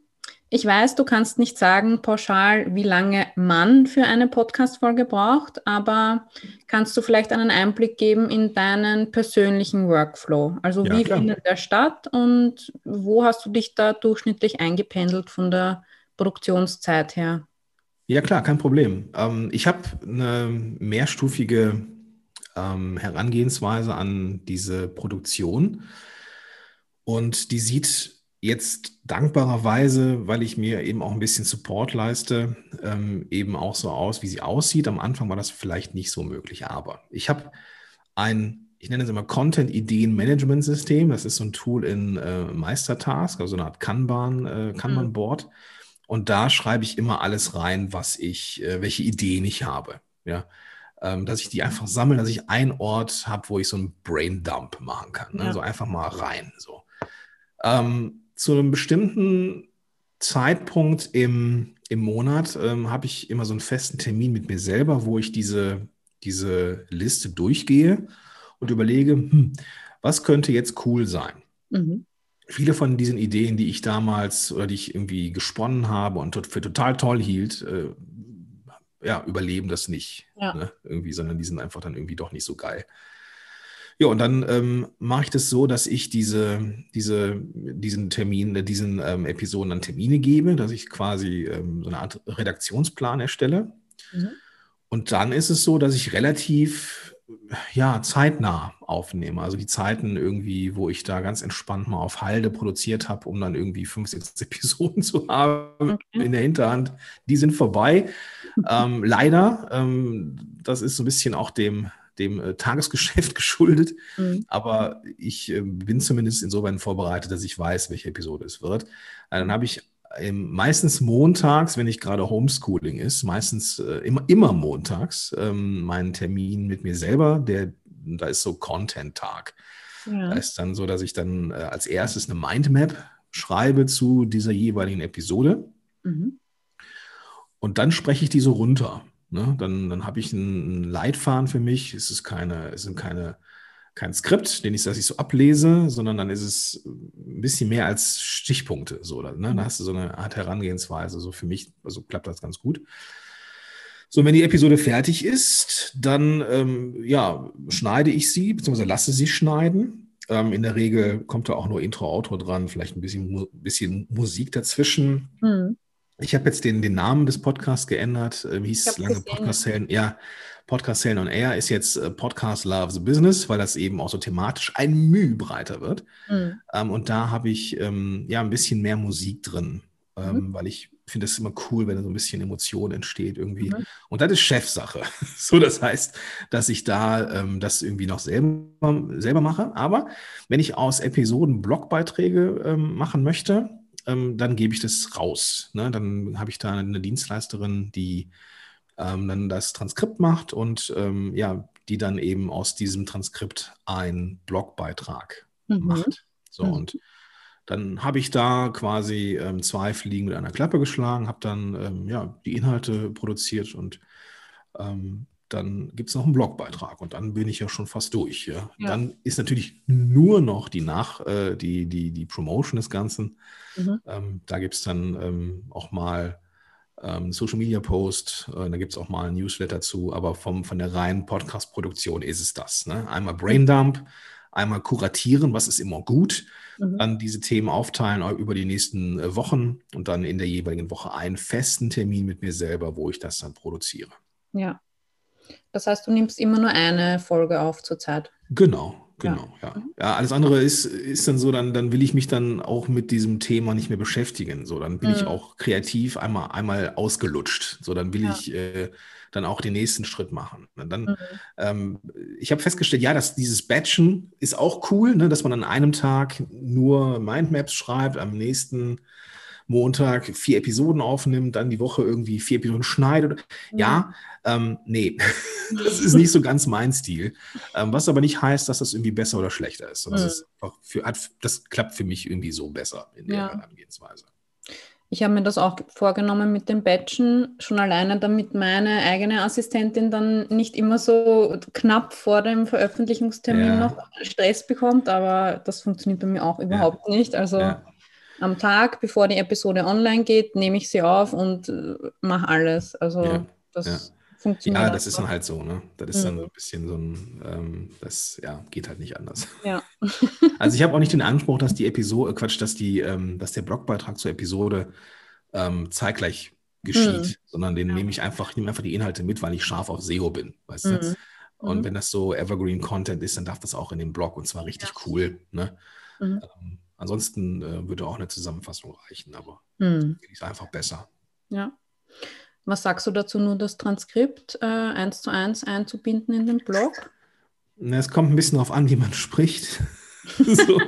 ich weiß, du kannst nicht sagen pauschal, wie lange man für eine Podcast-Folge braucht, aber kannst du vielleicht einen Einblick geben in deinen persönlichen Workflow? Also ja, wie klar. findet der statt und wo hast du dich da durchschnittlich eingependelt von der Produktionszeit her? Ja klar, kein Problem. Ähm, ich habe eine mehrstufige ähm, Herangehensweise an diese Produktion und die sieht jetzt dankbarerweise, weil ich mir eben auch ein bisschen Support leiste, ähm, eben auch so aus, wie sie aussieht. Am Anfang war das vielleicht nicht so möglich, aber ich habe ein, ich nenne es immer Content-Ideen-Management-System. Das ist so ein Tool in äh, Meistertask, also eine Art Kanban, äh, Kanban-Board. Und da schreibe ich immer alles rein, was ich, äh, welche Ideen ich habe. Ja. Ähm, dass ich die einfach sammle, dass ich einen Ort habe, wo ich so einen Brain-Dump machen kann. Ne? Ja. So einfach mal rein. So. Ähm, zu einem bestimmten Zeitpunkt im, im Monat ähm, habe ich immer so einen festen Termin mit mir selber, wo ich diese, diese Liste durchgehe und überlege, hm, was könnte jetzt cool sein? Mhm. Viele von diesen Ideen, die ich damals oder die ich irgendwie gesponnen habe und für total toll hielt, äh, ja, überleben das nicht. Ja. Ne? Irgendwie, sondern die sind einfach dann irgendwie doch nicht so geil. Ja, und dann ähm, mache ich das so, dass ich diese, diese, diesen Termin, äh, diesen ähm, Episoden dann Termine gebe, dass ich quasi ähm, so eine Art Redaktionsplan erstelle. Mhm. Und dann ist es so, dass ich relativ ja, zeitnah aufnehme. Also die Zeiten irgendwie, wo ich da ganz entspannt mal auf Halde produziert habe, um dann irgendwie fünf, sechs Episoden zu haben okay. in der Hinterhand, die sind vorbei. ähm, leider, ähm, das ist so ein bisschen auch dem, dem äh, Tagesgeschäft geschuldet. Mhm. Aber ich äh, bin zumindest insofern vorbereitet, dass ich weiß, welche Episode es wird. Äh, dann habe ich ähm, meistens montags, wenn ich gerade Homeschooling ist, meistens äh, immer, immer montags ähm, meinen Termin mit mir selber. Der, da ist so Content-Tag. Ja. Da ist dann so, dass ich dann äh, als erstes eine Mindmap schreibe zu dieser jeweiligen Episode. Mhm. Und dann spreche ich die so runter. Ne? Dann, dann habe ich einen Leitfaden für mich. Es ist keine, es sind keine, kein Skript, den ich, dass ich so ablese, sondern dann ist es ein bisschen mehr als Stichpunkte. So, ne? Da hast du so eine Art Herangehensweise. So für mich, also klappt das ganz gut. So, wenn die Episode fertig ist, dann ähm, ja, schneide ich sie, beziehungsweise lasse sie schneiden. Ähm, in der Regel kommt da auch nur Intro, Outro dran, vielleicht ein bisschen, bisschen Musik dazwischen. Mhm. Ich habe jetzt den, den Namen des Podcasts geändert. Wie hieß es lange Podcast Helden? Ja, Podcast Helden on Air ist jetzt äh, Podcast Love the Business, weil das eben auch so thematisch ein Mühe breiter wird. Mhm. Ähm, und da habe ich ähm, ja ein bisschen mehr Musik drin, ähm, mhm. weil ich finde es immer cool, wenn so ein bisschen Emotion entsteht irgendwie. Mhm. Und das ist Chefsache. So, das heißt, dass ich da ähm, das irgendwie noch selber, selber mache. Aber wenn ich aus Episoden Blogbeiträge ähm, machen möchte, ähm, dann gebe ich das raus. Ne? Dann habe ich da eine Dienstleisterin, die ähm, dann das Transkript macht und ähm, ja, die dann eben aus diesem Transkript einen Blogbeitrag mhm. macht. So mhm. und dann habe ich da quasi ähm, zwei Fliegen mit einer Klappe geschlagen, habe dann ähm, ja, die Inhalte produziert und ähm, dann gibt es noch einen Blogbeitrag und dann bin ich ja schon fast durch. Ja. ja. Dann ist natürlich nur noch die Nach, äh, die, die, die Promotion des Ganzen. Mhm. Ähm, da gibt es dann ähm, auch mal ähm, Social Media Post, äh, da gibt es auch mal ein Newsletter zu, aber vom, von der reinen Podcast-Produktion ist es das. Ne? Einmal Braindump, einmal kuratieren, was ist immer gut, mhm. dann diese Themen aufteilen über die nächsten äh, Wochen und dann in der jeweiligen Woche einen festen Termin mit mir selber, wo ich das dann produziere. Ja. Das heißt, du nimmst immer nur eine Folge auf zur Zeit. Genau, Genau, ja. Ja. Ja. alles andere ist, ist dann so, dann, dann will ich mich dann auch mit diesem Thema nicht mehr beschäftigen. So, dann bin mhm. ich auch kreativ einmal, einmal ausgelutscht. So, dann will ja. ich äh, dann auch den nächsten Schritt machen. Dann, mhm. ähm, ich habe festgestellt, ja, dass dieses Batchen ist auch cool, ne, dass man an einem Tag nur Mindmaps schreibt, am nächsten Montag vier Episoden aufnimmt, dann die Woche irgendwie vier Episoden schneidet. Mhm. Ja, ähm, nee, das ist nicht so ganz mein Stil. Ähm, was aber nicht heißt, dass das irgendwie besser oder schlechter ist. Das, mhm. ist für, das klappt für mich irgendwie so besser in der ja. Herangehensweise. Ich habe mir das auch vorgenommen mit den Batchen, schon alleine, damit meine eigene Assistentin dann nicht immer so knapp vor dem Veröffentlichungstermin ja. noch Stress bekommt, aber das funktioniert bei mir auch überhaupt ja. nicht. Also ja am Tag, bevor die Episode online geht, nehme ich sie auf und äh, mache alles. Also ja, das ja. funktioniert. Ja, das ist dann halt so, ne? Das ist mhm. dann so ein bisschen so ein, ähm, das ja, geht halt nicht anders. Ja. also ich habe auch nicht den Anspruch, dass die Episode, äh, Quatsch, dass die, ähm, dass der Blogbeitrag zur Episode ähm, zeitgleich geschieht, mhm. sondern den ja. nehme ich einfach, nehme einfach die Inhalte mit, weil ich scharf auf SEO bin, weißt mhm. du? Und mhm. wenn das so Evergreen Content ist, dann darf das auch in den Blog und zwar richtig cool. Ne? Mhm. Ansonsten äh, würde auch eine Zusammenfassung reichen, aber hm. ist einfach besser. Ja. Was sagst du dazu, nur das Transkript äh, eins zu eins einzubinden in den Blog? Es kommt ein bisschen darauf an, wie man spricht. so,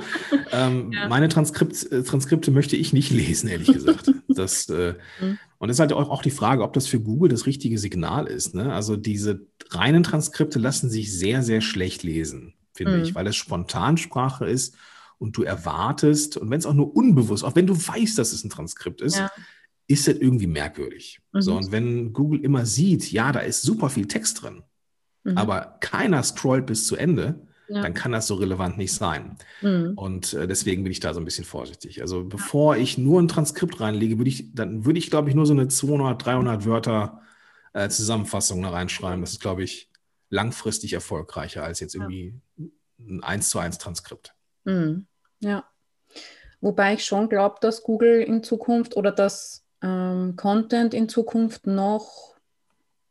ähm, ja. Meine Transkript, äh, Transkripte möchte ich nicht lesen, ehrlich gesagt. Das, äh, mhm. Und es ist halt auch, auch, die Frage, ob das für Google das richtige Signal ist. Ne? Also diese reinen Transkripte lassen sich sehr, sehr schlecht lesen, finde mhm. ich, weil es Spontansprache ist und du erwartest, und wenn es auch nur unbewusst, auch wenn du weißt, dass es ein Transkript ist, ja. ist das irgendwie merkwürdig. Mhm. So, und wenn Google immer sieht, ja, da ist super viel Text drin, mhm. aber keiner scrollt bis zu Ende, ja. dann kann das so relevant nicht sein. Mhm. Und äh, deswegen bin ich da so ein bisschen vorsichtig. Also bevor ich nur ein Transkript reinlege, würde ich, dann würde ich, glaube ich, nur so eine 200, 300 Wörter äh, Zusammenfassung da reinschreiben. Das ist, glaube ich, langfristig erfolgreicher als jetzt irgendwie ein 1 zu 1 Transkript. Mhm. Ja. Wobei ich schon glaube, dass Google in Zukunft oder dass ähm, Content in Zukunft noch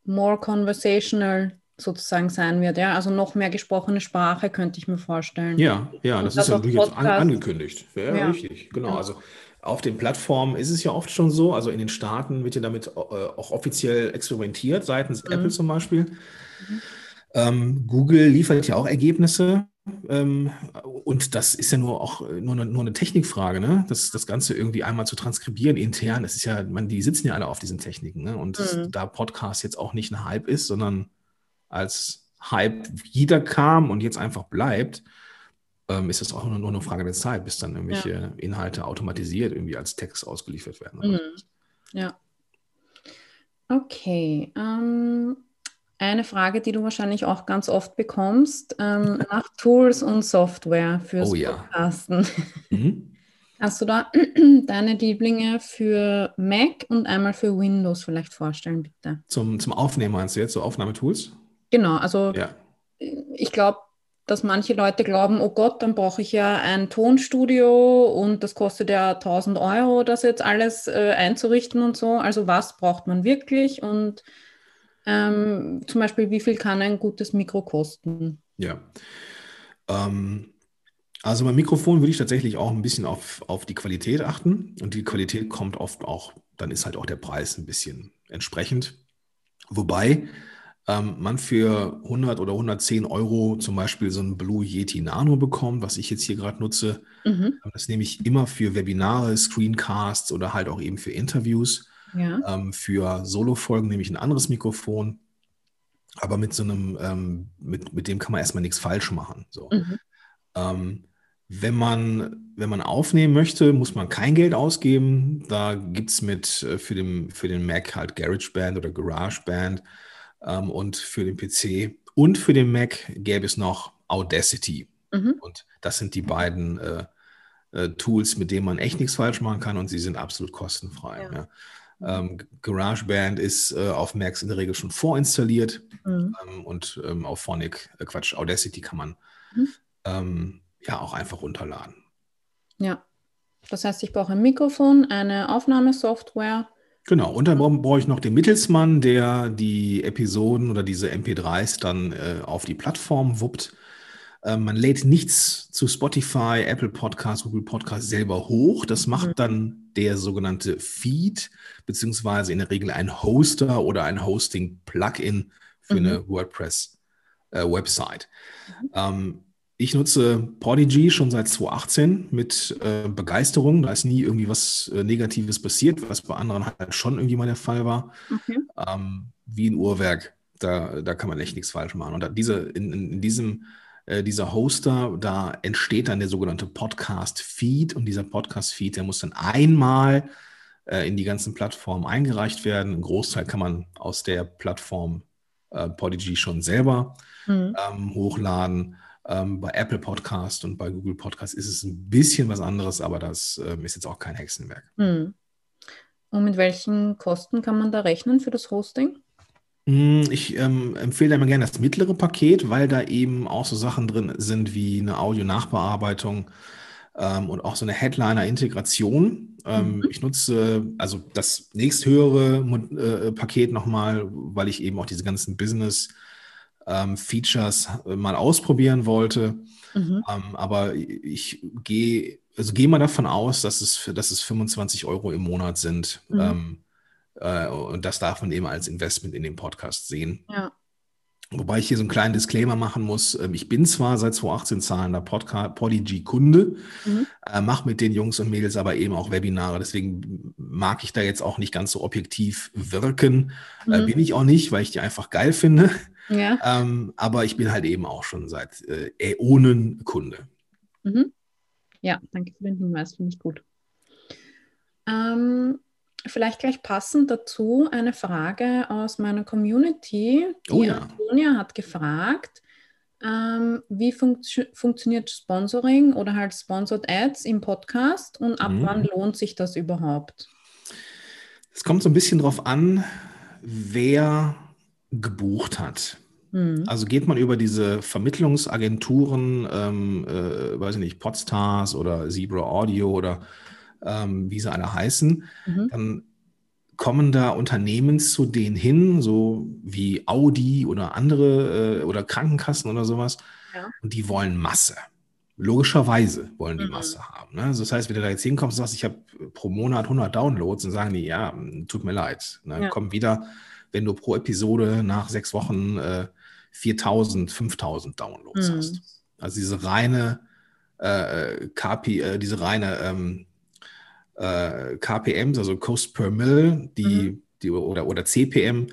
more conversational sozusagen sein wird. Ja? Also noch mehr gesprochene Sprache könnte ich mir vorstellen. Ja, ja, das, das ist ja durchaus an, angekündigt. Ja, ja, richtig, genau. Ja. Also auf den Plattformen ist es ja oft schon so, also in den Staaten wird ja damit äh, auch offiziell experimentiert, seitens mhm. Apple zum Beispiel. Mhm. Ähm, Google liefert ja auch Ergebnisse ähm, und das ist ja nur auch nur eine, nur eine Technikfrage, ne? Das, das Ganze irgendwie einmal zu transkribieren intern. Das ist ja, man, die sitzen ja alle auf diesen Techniken, ne? Und mhm. da Podcast jetzt auch nicht ein Hype ist, sondern als Hype wieder kam und jetzt einfach bleibt, ähm, ist das auch nur, nur eine Frage der Zeit, bis dann irgendwelche ja. Inhalte automatisiert irgendwie als Text ausgeliefert werden. Mhm. Ja. Okay. Ähm, eine Frage, die du wahrscheinlich auch ganz oft bekommst, ähm, nach Tools und Software fürs oh, ja. Podcasten. Mhm. Hast du da deine Lieblinge für Mac und einmal für Windows vielleicht vorstellen, bitte? Zum, zum Aufnehmen meinst du jetzt, so Aufnahmetools? Genau, also ja. ich glaube, dass manche Leute glauben, oh Gott, dann brauche ich ja ein Tonstudio und das kostet ja 1000 Euro, das jetzt alles äh, einzurichten und so. Also was braucht man wirklich und ähm, zum Beispiel, wie viel kann ein gutes Mikro kosten? Ja. Ähm, also beim Mikrofon würde ich tatsächlich auch ein bisschen auf, auf die Qualität achten. Und die Qualität kommt oft auch dann ist halt auch der Preis ein bisschen entsprechend. Wobei ähm, man für 100 oder 110 Euro zum Beispiel so ein Blue Yeti Nano bekommt, was ich jetzt hier gerade nutze. Mhm. Das nehme ich immer für Webinare, Screencasts oder halt auch eben für Interviews. Ja. Ähm, für Solo-Folgen nehme ich ein anderes Mikrofon. Aber mit so einem, ähm, mit, mit dem kann man erstmal nichts falsch machen. So. Mhm. Ähm, wenn man, wenn man aufnehmen möchte, muss man kein Geld ausgeben. Da gibt es mit äh, für, den, für den Mac halt GarageBand oder GarageBand ähm, und für den PC und für den Mac gäbe es noch Audacity. Mhm. Und das sind die beiden äh, äh, Tools, mit denen man echt nichts falsch machen kann und sie sind absolut kostenfrei. Ja. Ja. Ähm, GarageBand ist äh, auf Macs in der Regel schon vorinstalliert mhm. ähm, und ähm, auf Phonic, äh, Quatsch, Audacity kann man mhm. Ähm, ja auch einfach runterladen. Ja, das heißt, ich brauche ein Mikrofon, eine Aufnahmesoftware. Genau, und dann brauche ich noch den Mittelsmann, der die Episoden oder diese MP3s dann äh, auf die Plattform wuppt. Äh, man lädt nichts zu Spotify, Apple Podcasts, Google Podcasts selber hoch. Das macht mhm. dann der sogenannte Feed, beziehungsweise in der Regel ein Hoster oder ein Hosting-Plugin für mhm. eine WordPress-Website. Äh, mhm. ähm, ich nutze Podigy schon seit 2018 mit äh, Begeisterung. Da ist nie irgendwie was äh, Negatives passiert, was bei anderen halt schon irgendwie mal der Fall war. Okay. Ähm, wie ein Uhrwerk. Da, da kann man echt nichts falsch machen. Und da diese, in, in diesem, äh, dieser Hoster, da entsteht dann der sogenannte Podcast-Feed. Und dieser Podcast-Feed, der muss dann einmal äh, in die ganzen Plattformen eingereicht werden. Ein Großteil kann man aus der Plattform äh, Podigy schon selber mhm. ähm, hochladen. Ähm, bei Apple Podcast und bei Google Podcast ist es ein bisschen was anderes, aber das ähm, ist jetzt auch kein Hexenwerk. Hm. Und mit welchen Kosten kann man da rechnen für das Hosting? Hm, ich ähm, empfehle immer gerne das mittlere Paket, weil da eben auch so Sachen drin sind wie eine Audio-Nachbearbeitung ähm, und auch so eine Headliner-Integration. Ähm, mhm. Ich nutze also das nächsthöhere äh, Paket nochmal, weil ich eben auch diese ganzen Business- ähm, Features äh, mal ausprobieren wollte. Mhm. Ähm, aber ich gehe, also gehe mal davon aus, dass es, für, dass es 25 Euro im Monat sind. Mhm. Äh, und das darf man eben als Investment in den Podcast sehen. Ja. Wobei ich hier so einen kleinen Disclaimer machen muss. Ähm, ich bin zwar seit 2018 zahlender Podigy-Kunde, mhm. äh, mache mit den Jungs und Mädels aber eben auch Webinare. Deswegen mag ich da jetzt auch nicht ganz so objektiv wirken. Äh, mhm. Äh, bin ich auch nicht, weil ich die einfach geil finde. Ja. Ähm, aber ich bin halt eben auch schon seit äh, Äonen Kunde. Mhm. Ja, danke für den Hinweis, finde ich gut. Ähm, vielleicht gleich passend dazu eine Frage aus meiner Community. Die oh ja. Antonia hat gefragt, ähm, wie funktio funktioniert Sponsoring oder halt Sponsored Ads im Podcast und ab mhm. wann lohnt sich das überhaupt? Es kommt so ein bisschen drauf an, wer gebucht hat. Mhm. Also geht man über diese Vermittlungsagenturen, ähm, äh, weiß ich nicht, Podstars oder Zebra Audio oder ähm, wie sie alle heißen, mhm. dann kommen da Unternehmen zu denen hin, so wie Audi oder andere äh, oder Krankenkassen oder sowas, ja. und die wollen Masse. Logischerweise wollen die mhm. Masse haben. Ne? Also das heißt, wenn du da jetzt hinkommst und sagst, ich habe pro Monat 100 Downloads, dann sagen die, ja, tut mir leid. Ne? Ja. Komm wieder wenn du pro Episode nach sechs Wochen äh, 4000, 5000 Downloads mhm. hast. Also diese reine äh, KP, äh, diese reine ähm, äh, KPMs, also Cost per Mill, die, mhm. die oder, oder CPM,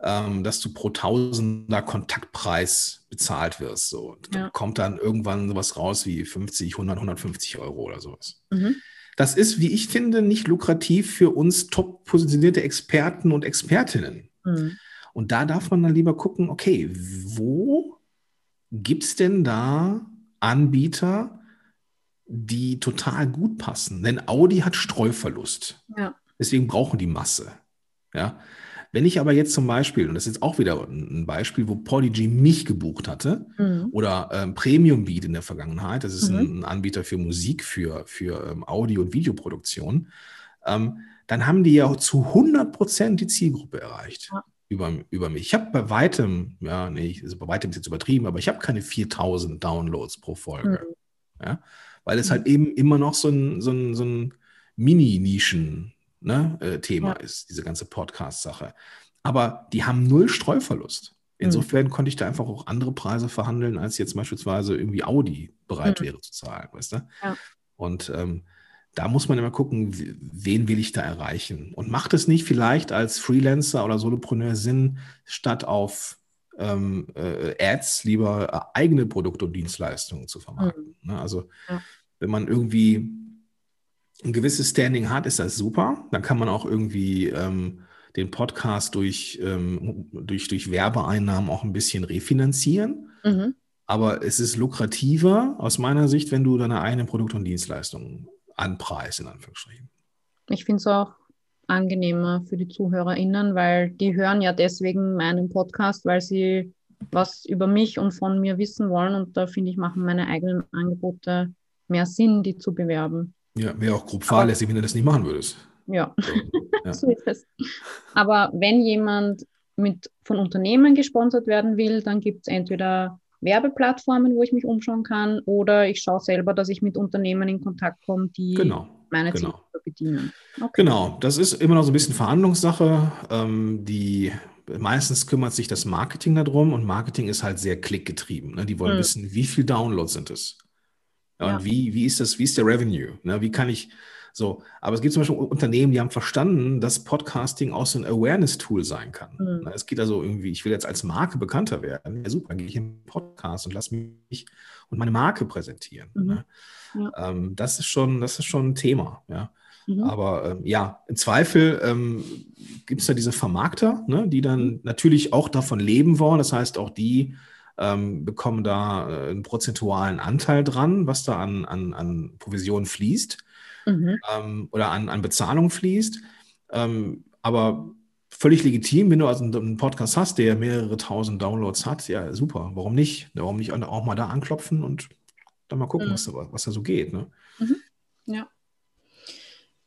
ähm, dass du pro Tausender Kontaktpreis bezahlt wirst. So. Da ja. kommt dann irgendwann sowas raus wie 50, 100, 150 Euro oder sowas. Mhm. Das ist, wie ich finde, nicht lukrativ für uns top positionierte Experten und Expertinnen. Mhm. Und da darf man dann lieber gucken, okay, wo gibt es denn da Anbieter, die total gut passen? Denn Audi hat Streuverlust. Ja. Deswegen brauchen die Masse. Ja. Wenn ich aber jetzt zum Beispiel, und das ist jetzt auch wieder ein Beispiel, wo Podigy mich gebucht hatte, mhm. oder ähm, Premium Beat in der Vergangenheit, das ist mhm. ein, ein, Anbieter für Musik, für, für ähm, Audio- und Videoproduktion, ähm, dann haben die ja zu 100 Prozent die Zielgruppe erreicht. Ja. Über, über mich. Ich habe bei weitem, ja, nee, also bei weitem ist jetzt übertrieben, aber ich habe keine 4000 Downloads pro Folge. Mhm. Ja, weil es mhm. halt eben immer noch so ein, so ein, so ein Mini-Nischen- ne, äh, ja. ist, diese ganze Podcast-Sache. Aber die haben null Streuverlust. Insofern mhm. konnte ich da einfach auch andere Preise verhandeln, als jetzt beispielsweise irgendwie Audi bereit mhm. wäre zu zahlen, weißt du? Ja. Und ähm, da muss man immer gucken, wen will ich da erreichen? Und macht es nicht vielleicht als Freelancer oder Solopreneur Sinn, statt auf ähm, äh, Ads lieber äh, eigene Produkte und Dienstleistungen zu vermarkten? Mhm. Ne? Also ja. wenn man irgendwie ein gewisses Standing hat, ist das super. Dann kann man auch irgendwie ähm, den Podcast durch, ähm, durch, durch Werbeeinnahmen auch ein bisschen refinanzieren. Mhm. Aber es ist lukrativer aus meiner Sicht, wenn du deine eigenen Produkte und Dienstleistungen anpreist, in Anführungsstrichen. Ich finde es auch angenehmer für die ZuhörerInnen, weil die hören ja deswegen meinen Podcast, weil sie was über mich und von mir wissen wollen. Und da finde ich, machen meine eigenen Angebote mehr Sinn, die zu bewerben. Ja, wäre auch grob fahrlässig, wenn du das nicht machen würdest. Ja, ja. so ist es. Aber wenn jemand mit, von Unternehmen gesponsert werden will, dann gibt es entweder Werbeplattformen, wo ich mich umschauen kann, oder ich schaue selber, dass ich mit Unternehmen in Kontakt komme, die genau, meine genau. Zielgruppe bedienen. Okay. Genau, das ist immer noch so ein bisschen Verhandlungssache. Ähm, die meistens kümmert sich das Marketing darum und Marketing ist halt sehr klickgetrieben. Ne? Die wollen hm. wissen, wie viele Downloads sind es. Ja, und wie, wie ist das, wie ist der Revenue? Ne? Wie kann ich so, aber es gibt zum Beispiel Unternehmen, die haben verstanden, dass Podcasting auch so ein Awareness-Tool sein kann. Mhm. Es geht also irgendwie, ich will jetzt als Marke bekannter werden. Ja, super, dann gehe ich in den Podcast und lasse mich und meine Marke präsentieren. Mhm. Ne? Ja. Ähm, das ist schon, das ist schon ein Thema, ja. Mhm. Aber ähm, ja, im Zweifel ähm, gibt es da diese Vermarkter, ne, die dann mhm. natürlich auch davon leben wollen. Das heißt, auch die ähm, bekommen da äh, einen prozentualen Anteil dran, was da an, an, an Provision fließt mhm. ähm, oder an, an Bezahlung fließt. Ähm, aber völlig legitim, wenn du also einen Podcast hast, der mehrere tausend Downloads hat, ja, super. Warum nicht? Warum nicht auch mal da anklopfen und dann mal gucken, mhm. was, was da so geht. Ne? Mhm. Ja.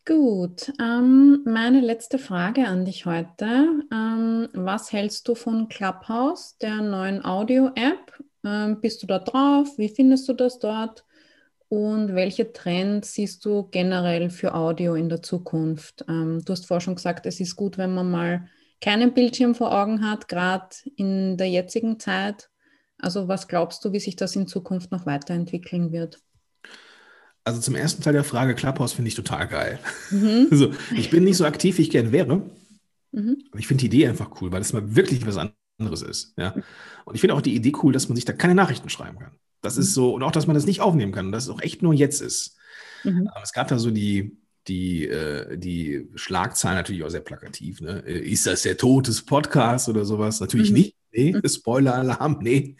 Gut, ähm, meine letzte Frage an dich heute. Ähm, was hältst du von Clubhouse, der neuen Audio-App? Ähm, bist du da drauf? Wie findest du das dort? Und welche Trends siehst du generell für Audio in der Zukunft? Ähm, du hast vorher schon gesagt, es ist gut, wenn man mal keinen Bildschirm vor Augen hat, gerade in der jetzigen Zeit. Also was glaubst du, wie sich das in Zukunft noch weiterentwickeln wird? Also zum ersten Teil der Frage, Clubhouse finde ich total geil. Mhm. Also, ich bin nicht so aktiv, wie ich gern wäre. Mhm. Aber ich finde die Idee einfach cool, weil es mal wirklich was anderes ist. Ja? Und ich finde auch die Idee cool, dass man sich da keine Nachrichten schreiben kann. Das ist mhm. so, und auch, dass man das nicht aufnehmen kann, dass es auch echt nur jetzt ist. Mhm. Es gab da so die, die, äh, die Schlagzeilen natürlich auch sehr plakativ. Ne? Äh, ist das der Tod des Podcasts oder sowas? Natürlich mhm. nicht. Nee, mhm. Spoiler-Alarm, nee.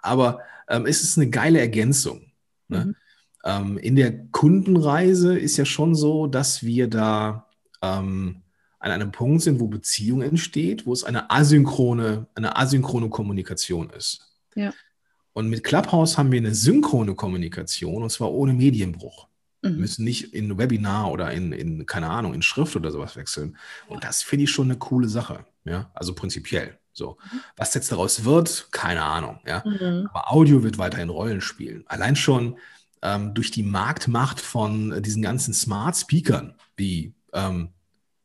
Aber ähm, es ist eine geile Ergänzung. Ne? Mhm. Ähm, in der Kundenreise ist ja schon so, dass wir da ähm, an einem Punkt sind, wo Beziehung entsteht, wo es eine asynchrone, eine asynchrone Kommunikation ist. Ja. Und mit Clubhouse haben wir eine synchrone Kommunikation und zwar ohne Medienbruch. Mhm. Wir müssen nicht in Webinar oder in, in, keine Ahnung, in Schrift oder sowas wechseln. Und das finde ich schon eine coole Sache. Ja, also prinzipiell. So. Was jetzt daraus wird, keine Ahnung. Ja, mhm. aber Audio wird weiterhin Rollen spielen. Allein schon ähm, durch die Marktmacht von diesen ganzen Smart Speakern wie ähm,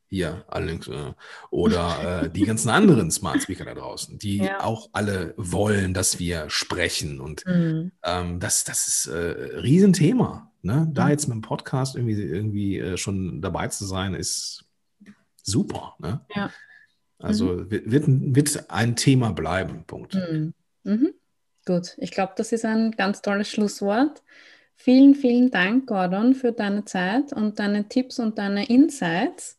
hier allerdings, äh, oder äh, die ganzen anderen Smart Speaker da draußen, die ja. auch alle wollen, dass wir sprechen. Und mhm. ähm, das, das ist äh, Riesenthema. Ne? Da mhm. jetzt mit dem Podcast irgendwie, irgendwie äh, schon dabei zu sein, ist super. Ne? Ja. Also mhm. wird, wird ein Thema bleiben. Punkt. Mhm. Mhm. Gut, ich glaube, das ist ein ganz tolles Schlusswort. Vielen, vielen Dank, Gordon, für deine Zeit und deine Tipps und deine Insights.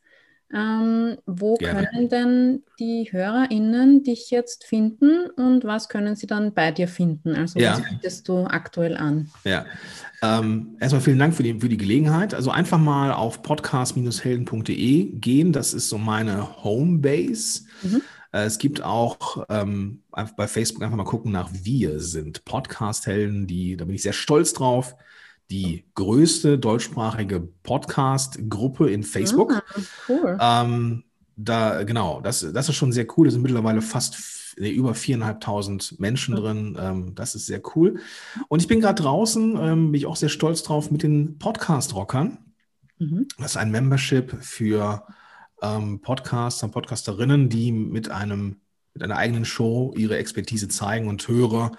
Ähm, wo Gerne. können denn die HörerInnen dich jetzt finden und was können sie dann bei dir finden? Also ja. was bietest du aktuell an? Ja, ähm, erstmal vielen Dank für die, für die Gelegenheit. Also einfach mal auf podcast-helden.de gehen. Das ist so meine Homebase. Mhm. Äh, es gibt auch ähm, bei Facebook einfach mal gucken nach Wir sind Podcast-Helden. da bin ich sehr stolz drauf die größte deutschsprachige Podcast-Gruppe in Facebook. Ah, cool. Ähm, da, genau, das, das ist schon sehr cool. Da sind mittlerweile fast nee, über viereinhalbtausend Menschen drin. Ähm, das ist sehr cool. Und ich bin gerade draußen, ähm, bin ich auch sehr stolz drauf, mit den Podcast-Rockern. Mhm. Das ist ein Membership für ähm, Podcaster und Podcasterinnen, die mit einem mit einer eigenen Show ihre Expertise zeigen und Hörer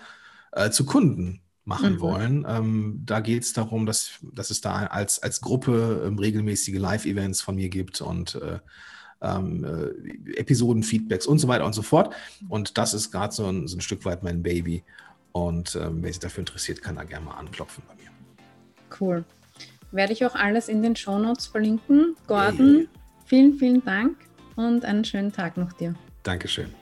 äh, zu Kunden machen mhm. wollen. Ähm, da geht es darum, dass, dass es da als, als Gruppe ähm, regelmäßige Live-Events von mir gibt und äh, ähm, äh, Episoden-Feedbacks und so weiter und so fort. Und das ist gerade so, ein, so ein Stück weit mein Baby. Und ähm, wer sich dafür interessiert, kann da gerne mal anklopfen bei mir. Cool. Werde ich auch alles in den Shownotes verlinken. Gordon, hey. vielen, vielen Dank und einen schönen Tag noch dir. Dankeschön.